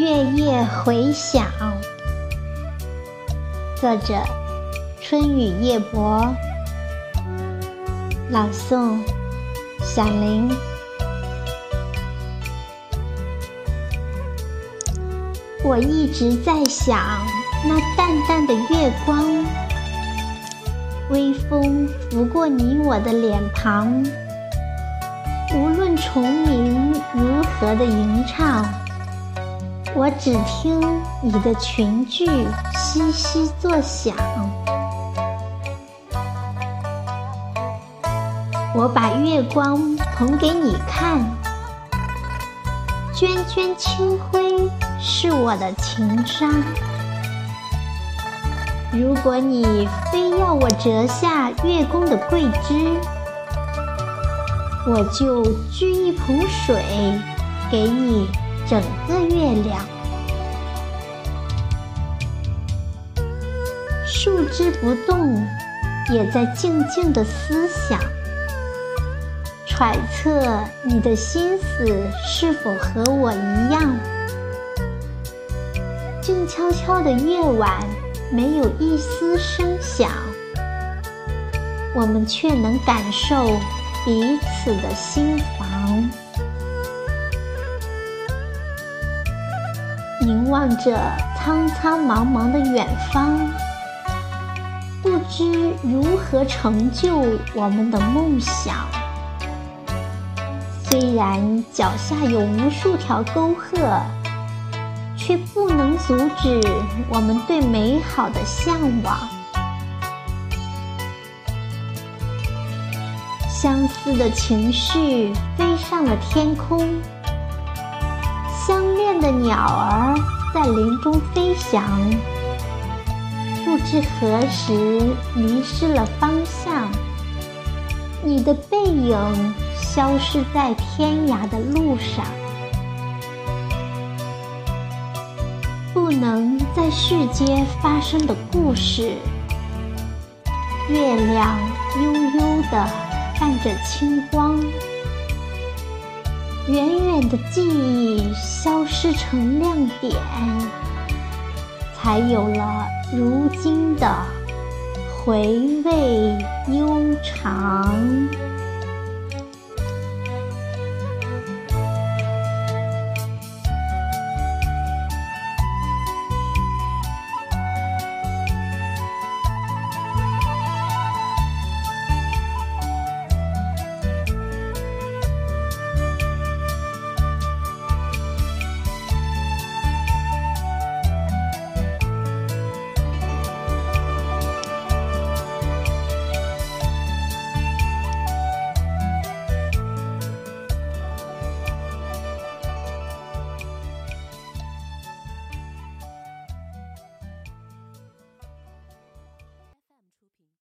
月夜回响。作者：春雨夜泊。朗诵：响铃。我一直在想，那淡淡的月光，微风拂过你我的脸庞。无论虫鸣如何的吟唱，我只听你的裙裾悉悉作响。我把月光捧给你看，涓涓清辉是我的情伤。如果你非要我折下月宫的桂枝，我就掬一捧水给你整个月亮。树枝不动，也在静静的思想，揣测你的心思是否和我一样。静悄悄的夜晚，没有一丝声响，我们却能感受。彼此的心房，望着苍苍茫茫的远方，不知如何成就我们的梦想。虽然脚下有无数条沟壑，却不能阻止我们对美好的向往。相思的情绪飞上了天空，相恋的鸟儿在林中飞翔，不知何时迷失了方向。你的背影消失在天涯的路上，不能在世间发生的故事。月亮悠悠的。泛着清光，远远的记忆消失成亮点，才有了如今的回味悠长。